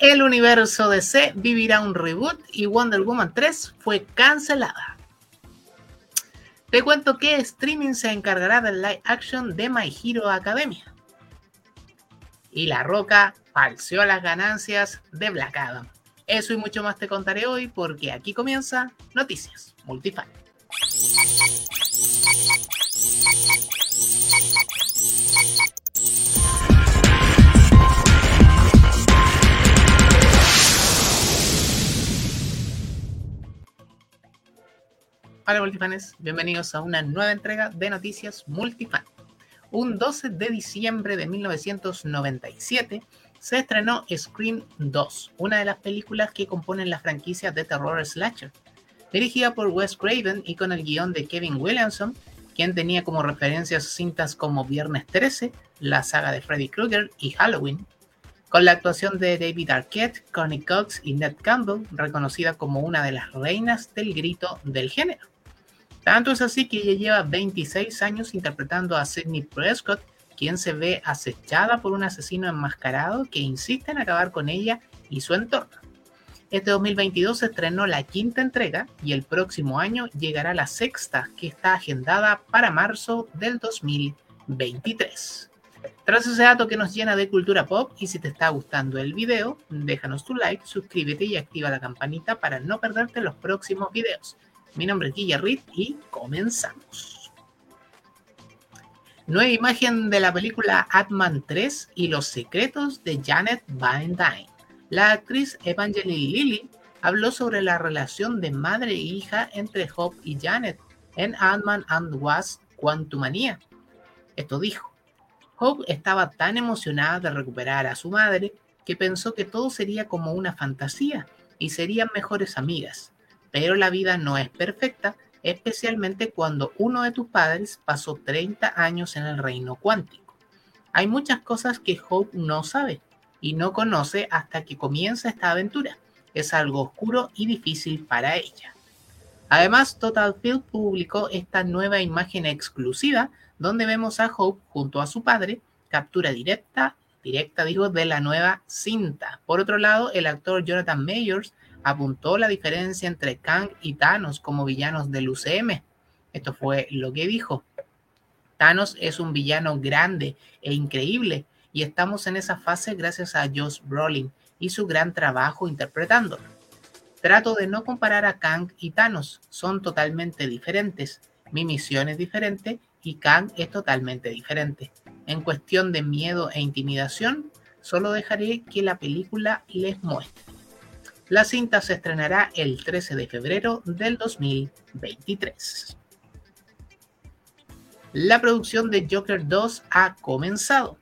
El universo DC vivirá un reboot y Wonder Woman 3 fue cancelada. Te cuento que streaming se encargará del live action de My Hero Academia. Y La Roca falseó las ganancias de Black Adam. Eso y mucho más te contaré hoy porque aquí comienza Noticias Multifan. Hola multifanes, bienvenidos a una nueva entrega de Noticias Multifan. Un 12 de diciembre de 1997 se estrenó Scream 2, una de las películas que componen la franquicia de terror slasher. Dirigida por Wes Craven y con el guion de Kevin Williamson, quien tenía como referencias cintas como Viernes 13, la saga de Freddy Krueger y Halloween, con la actuación de David Arquette, Connie Cox y Ned Campbell, reconocida como una de las reinas del grito del género. Tanto es así que ella lleva 26 años interpretando a Sidney Prescott, quien se ve acechada por un asesino enmascarado que insiste en acabar con ella y su entorno. Este 2022 se estrenó la quinta entrega y el próximo año llegará la sexta, que está agendada para marzo del 2023. Tras ese dato que nos llena de cultura pop y si te está gustando el video, déjanos tu like, suscríbete y activa la campanita para no perderte los próximos videos. Mi nombre es Guilla y comenzamos. Nueva imagen de la película Atman 3 y los secretos de Janet Van Dyne. La actriz Evangeline Lilly habló sobre la relación de madre e hija entre Hope y Janet en Ant-Man and Wasp Quantumania. Esto dijo. Hope estaba tan emocionada de recuperar a su madre que pensó que todo sería como una fantasía y serían mejores amigas. Pero la vida no es perfecta, especialmente cuando uno de tus padres pasó 30 años en el reino cuántico. Hay muchas cosas que Hope no sabe y no conoce hasta que comienza esta aventura. Es algo oscuro y difícil para ella. Además, Total Field publicó esta nueva imagen exclusiva donde vemos a Hope junto a su padre, captura directa, directa digo, de la nueva cinta. Por otro lado, el actor Jonathan Mayers apuntó la diferencia entre Kang y Thanos como villanos del UCM. Esto fue lo que dijo. Thanos es un villano grande e increíble y estamos en esa fase gracias a Josh Brolin y su gran trabajo interpretándolo. Trato de no comparar a Kang y Thanos, son totalmente diferentes. Mi misión es diferente y Kang es totalmente diferente. En cuestión de miedo e intimidación, solo dejaré que la película les muestre. La cinta se estrenará el 13 de febrero del 2023. La producción de Joker 2 ha comenzado.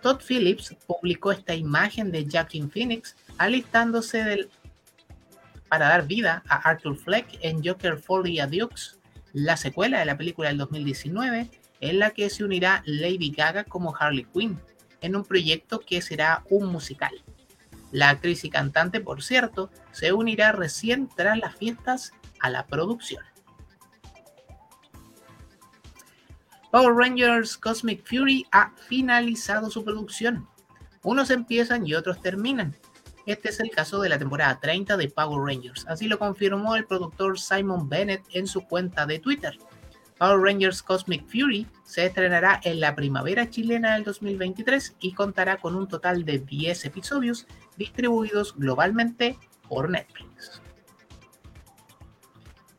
Todd Phillips publicó esta imagen de Jackin Phoenix alistándose para dar vida a Arthur Fleck en Joker Folly Adieux, la secuela de la película del 2019, en la que se unirá Lady Gaga como Harley Quinn, en un proyecto que será un musical. La actriz y cantante, por cierto, se unirá recién tras las fiestas a la producción. Power Rangers Cosmic Fury ha finalizado su producción. Unos empiezan y otros terminan. Este es el caso de la temporada 30 de Power Rangers, así lo confirmó el productor Simon Bennett en su cuenta de Twitter. Power Rangers Cosmic Fury se estrenará en la primavera chilena del 2023 y contará con un total de 10 episodios distribuidos globalmente por Netflix.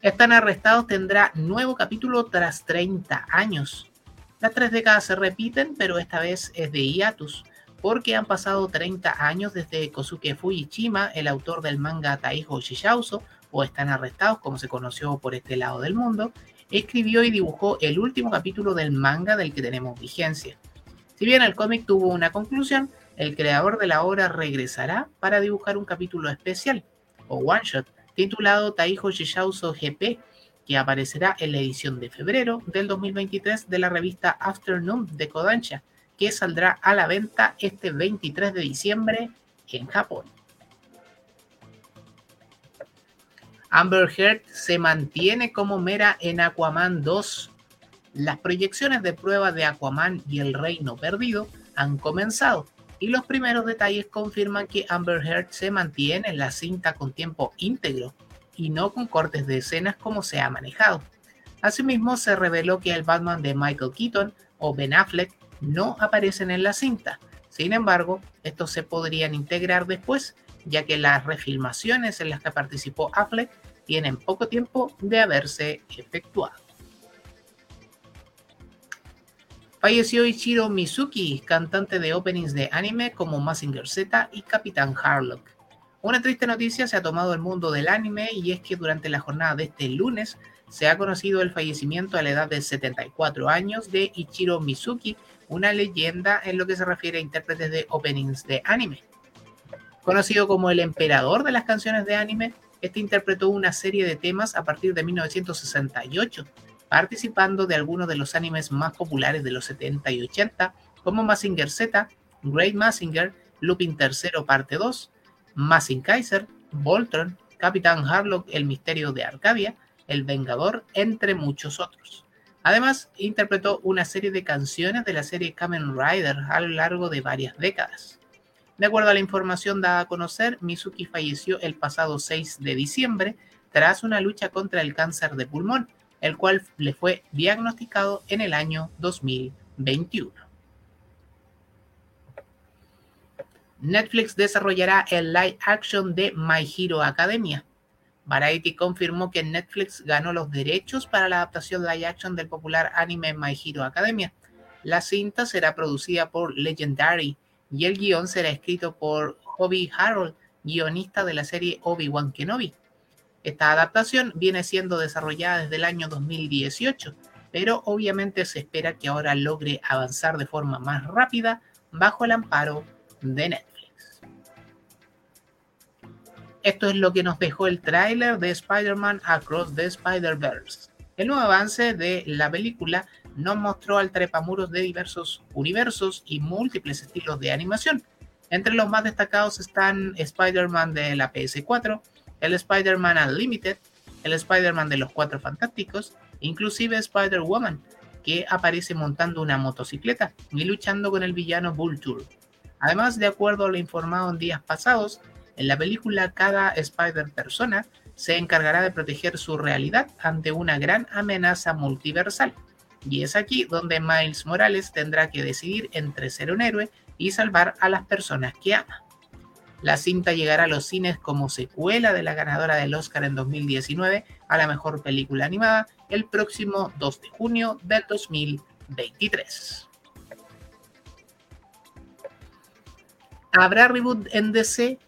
Están arrestados tendrá nuevo capítulo tras 30 años. Las tres décadas se repiten, pero esta vez es de hiatus, porque han pasado 30 años desde Kosuke Fujichima, el autor del manga Taiho Shishauso, o están arrestados como se conoció por este lado del mundo, escribió y dibujó el último capítulo del manga del que tenemos vigencia. Si bien el cómic tuvo una conclusión, el creador de la obra regresará para dibujar un capítulo especial, o one shot, titulado Taiho Shishauso GP, que aparecerá en la edición de febrero del 2023 de la revista Afternoon de Kodansha, que saldrá a la venta este 23 de diciembre en Japón. Amber Heard se mantiene como mera en Aquaman 2. Las proyecciones de prueba de Aquaman y el Reino Perdido han comenzado. y los primeros detalles confirman que Amber Heard se mantiene en la cinta con tiempo íntegro y no con cortes de escenas como se ha manejado. Asimismo, se reveló que el Batman de Michael Keaton o Ben Affleck no aparecen en la cinta. Sin embargo, estos se podrían integrar después, ya que las refilmaciones en las que participó Affleck tienen poco tiempo de haberse efectuado. Falleció Ichiro Mizuki, cantante de openings de anime como Mazinger Z y Capitán Harlock. Una triste noticia se ha tomado el mundo del anime y es que durante la jornada de este lunes se ha conocido el fallecimiento a la edad de 74 años de Ichiro Mizuki, una leyenda en lo que se refiere a intérpretes de openings de anime. Conocido como el emperador de las canciones de anime, este interpretó una serie de temas a partir de 1968, participando de algunos de los animes más populares de los 70 y 80, como Mazinger Z, Great Mazinger, Lupin III Parte 2, Mazing Kaiser, Voltron, Capitán Harlock, El Misterio de Arcadia, El Vengador, entre muchos otros. Además, interpretó una serie de canciones de la serie Kamen Rider a lo largo de varias décadas. De acuerdo a la información dada a conocer, Mizuki falleció el pasado 6 de diciembre tras una lucha contra el cáncer de pulmón, el cual le fue diagnosticado en el año 2021. Netflix desarrollará el live action de My Hero Academia. Variety confirmó que Netflix ganó los derechos para la adaptación live action del popular anime My Hero Academia. La cinta será producida por Legendary y el guion será escrito por Hobie Harold, guionista de la serie Obi-Wan Kenobi. Esta adaptación viene siendo desarrollada desde el año 2018, pero obviamente se espera que ahora logre avanzar de forma más rápida bajo el amparo de Netflix. Esto es lo que nos dejó el tráiler de Spider-Man Across the Spider-Verse. El nuevo avance de la película nos mostró al trepamuros de diversos universos y múltiples estilos de animación. Entre los más destacados están Spider-Man de la PS4, el Spider-Man Unlimited, el Spider-Man de los Cuatro Fantásticos, inclusive Spider-Woman, que aparece montando una motocicleta y luchando con el villano Vulture. Además, de acuerdo a lo informado en días pasados, en la película, cada Spider-Persona se encargará de proteger su realidad ante una gran amenaza multiversal. Y es aquí donde Miles Morales tendrá que decidir entre ser un héroe y salvar a las personas que ama. La cinta llegará a los cines como secuela de la ganadora del Oscar en 2019 a la mejor película animada el próximo 2 de junio del 2023. ¿Habrá reboot en DC?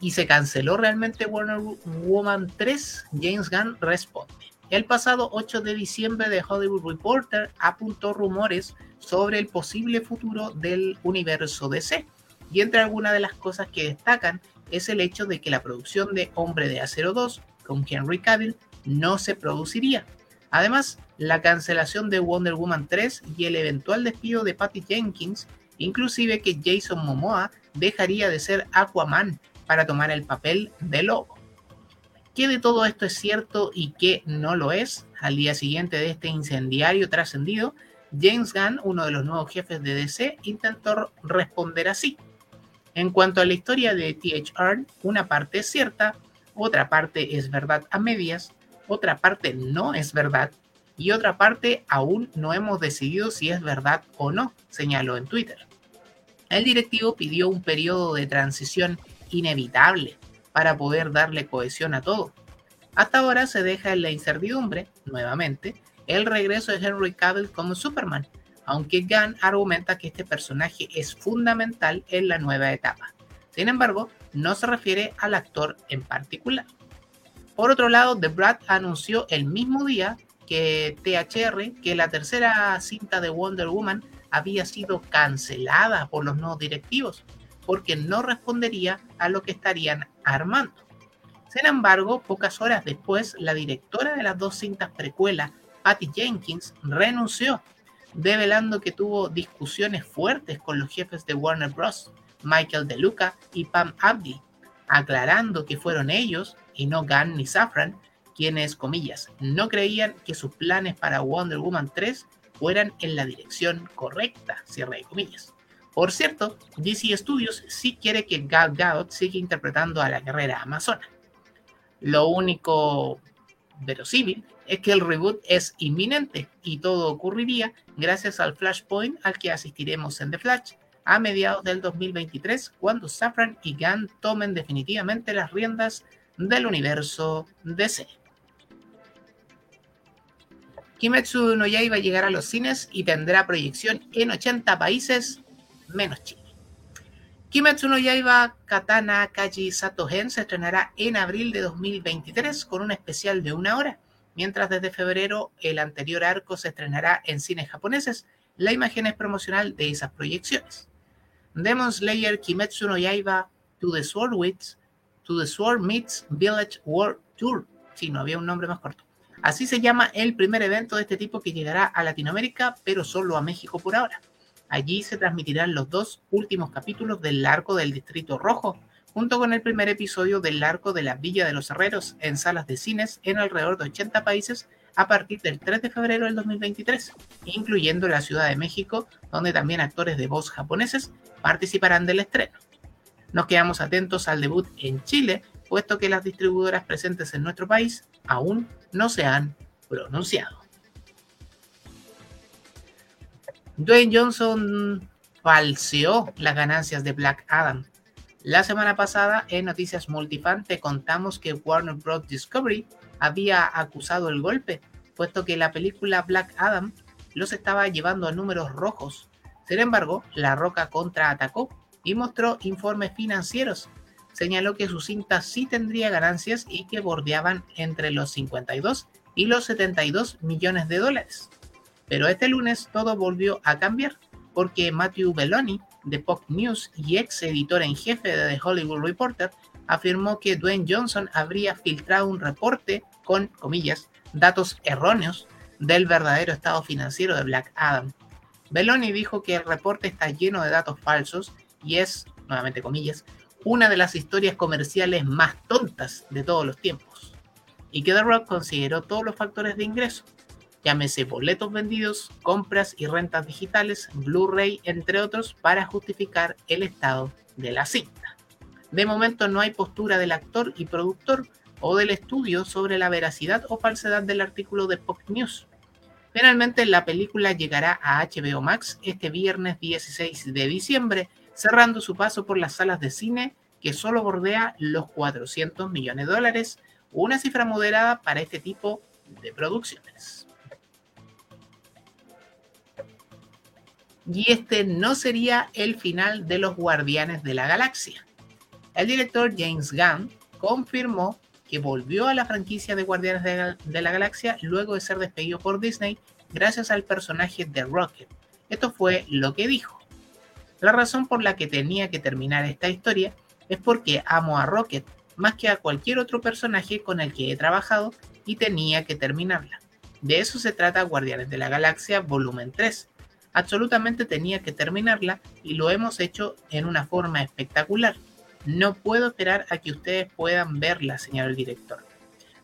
y se canceló realmente Wonder Woman 3, James Gunn responde. El pasado 8 de diciembre The Hollywood Reporter apuntó rumores sobre el posible futuro del universo DC. Y entre algunas de las cosas que destacan es el hecho de que la producción de Hombre de Acero 2 con Henry Cavill no se produciría. Además, la cancelación de Wonder Woman 3 y el eventual despido de Patty Jenkins, inclusive que Jason Momoa dejaría de ser Aquaman para tomar el papel de lobo. ¿Qué de todo esto es cierto y qué no lo es? Al día siguiente de este incendiario trascendido, James Gunn, uno de los nuevos jefes de DC, intentó responder así. En cuanto a la historia de THR, una parte es cierta, otra parte es verdad a medias, otra parte no es verdad y otra parte aún no hemos decidido si es verdad o no, señaló en Twitter. El directivo pidió un periodo de transición inevitable para poder darle cohesión a todo. Hasta ahora se deja en la incertidumbre, nuevamente, el regreso de Henry Cavill como Superman, aunque Gunn argumenta que este personaje es fundamental en la nueva etapa. Sin embargo, no se refiere al actor en particular. Por otro lado, The Brad anunció el mismo día que THR que la tercera cinta de Wonder Woman había sido cancelada por los nuevos directivos, porque no respondería a lo que estarían armando. Sin embargo, pocas horas después, la directora de las dos cintas precuelas, Patty Jenkins, renunció, develando que tuvo discusiones fuertes con los jefes de Warner Bros., Michael DeLuca y Pam Abdi, aclarando que fueron ellos, y no Gunn ni Safran, quienes, comillas, no creían que sus planes para Wonder Woman 3 fueran en la dirección correcta, cierre de comillas Por cierto, DC Studios sí quiere que Gal Gadot siga interpretando a la guerrera amazona. Lo único verosímil es que el reboot es inminente y todo ocurriría gracias al Flashpoint al que asistiremos en The Flash a mediados del 2023 cuando Safran y Gunn tomen definitivamente las riendas del universo DC. Kimetsu no Yaiba llegará a los cines y tendrá proyección en 80 países menos Chile. Kimetsu no Yaiba Katana Kaji Satogen se estrenará en abril de 2023 con un especial de una hora, mientras desde febrero el anterior arco se estrenará en cines japoneses. La imagen es promocional de esas proyecciones. Demon Slayer Kimetsu no Yaiba To the Sword To the Sword Meets Village World Tour. Si no había un nombre más corto. Así se llama el primer evento de este tipo que llegará a Latinoamérica, pero solo a México por ahora. Allí se transmitirán los dos últimos capítulos del arco del Distrito Rojo, junto con el primer episodio del arco de la Villa de los Herreros en salas de cines en alrededor de 80 países a partir del 3 de febrero del 2023, incluyendo la Ciudad de México, donde también actores de voz japoneses participarán del estreno. Nos quedamos atentos al debut en Chile, puesto que las distribuidoras presentes en nuestro país aún no se han pronunciado. Dwayne Johnson falseó las ganancias de Black Adam. La semana pasada en Noticias Multifan te contamos que Warner Bros. Discovery había acusado el golpe, puesto que la película Black Adam los estaba llevando a números rojos. Sin embargo, La Roca contraatacó y mostró informes financieros. Señaló que su cinta sí tendría ganancias y que bordeaban entre los 52 y los 72 millones de dólares. Pero este lunes todo volvió a cambiar porque Matthew Belloni de Pop News y ex editor en jefe de The Hollywood Reporter afirmó que Dwayne Johnson habría filtrado un reporte con, comillas, datos erróneos del verdadero estado financiero de Black Adam. Belloni dijo que el reporte está lleno de datos falsos y es, nuevamente comillas, una de las historias comerciales más tontas de todos los tiempos. Y que The Rock consideró todos los factores de ingreso, llámese boletos vendidos, compras y rentas digitales, Blu-ray, entre otros, para justificar el estado de la cinta. De momento no hay postura del actor y productor o del estudio sobre la veracidad o falsedad del artículo de Pop News. Finalmente, la película llegará a HBO Max este viernes 16 de diciembre, cerrando su paso por las salas de cine que solo bordea los 400 millones de dólares, una cifra moderada para este tipo de producciones. Y este no sería el final de los Guardianes de la Galaxia. El director James Gunn confirmó que volvió a la franquicia de Guardianes de la Galaxia luego de ser despedido por Disney gracias al personaje de Rocket. Esto fue lo que dijo. La razón por la que tenía que terminar esta historia es porque amo a Rocket más que a cualquier otro personaje con el que he trabajado y tenía que terminarla. De eso se trata Guardianes de la Galaxia Volumen 3, absolutamente tenía que terminarla y lo hemos hecho en una forma espectacular. No puedo esperar a que ustedes puedan verla, señor el director.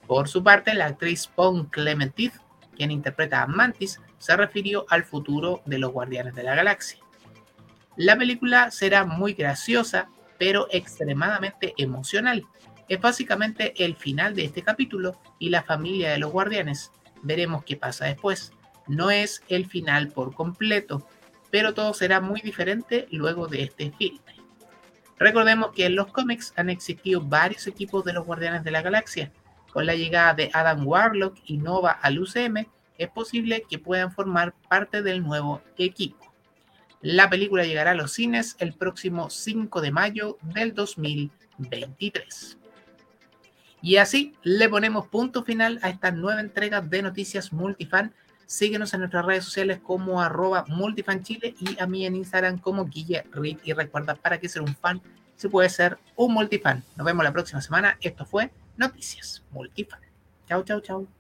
Por su parte, la actriz Pong Clementif, quien interpreta a Mantis, se refirió al futuro de los Guardianes de la Galaxia. La película será muy graciosa, pero extremadamente emocional. Es básicamente el final de este capítulo y la familia de los guardianes. Veremos qué pasa después no es el final por completo, pero todo será muy diferente luego de este filme. Recordemos que en los cómics han existido varios equipos de los Guardianes de la Galaxia. Con la llegada de Adam Warlock y Nova al UCM, es posible que puedan formar parte del nuevo equipo. La película llegará a los cines el próximo 5 de mayo del 2023. Y así le ponemos punto final a esta nueva entrega de Noticias Multifan Síguenos en nuestras redes sociales como arroba multifanchile y a mí en Instagram como Guille Y recuerda, para que ser un fan, se puede ser un multifan. Nos vemos la próxima semana. Esto fue Noticias Multifan. Chau, chau, chau.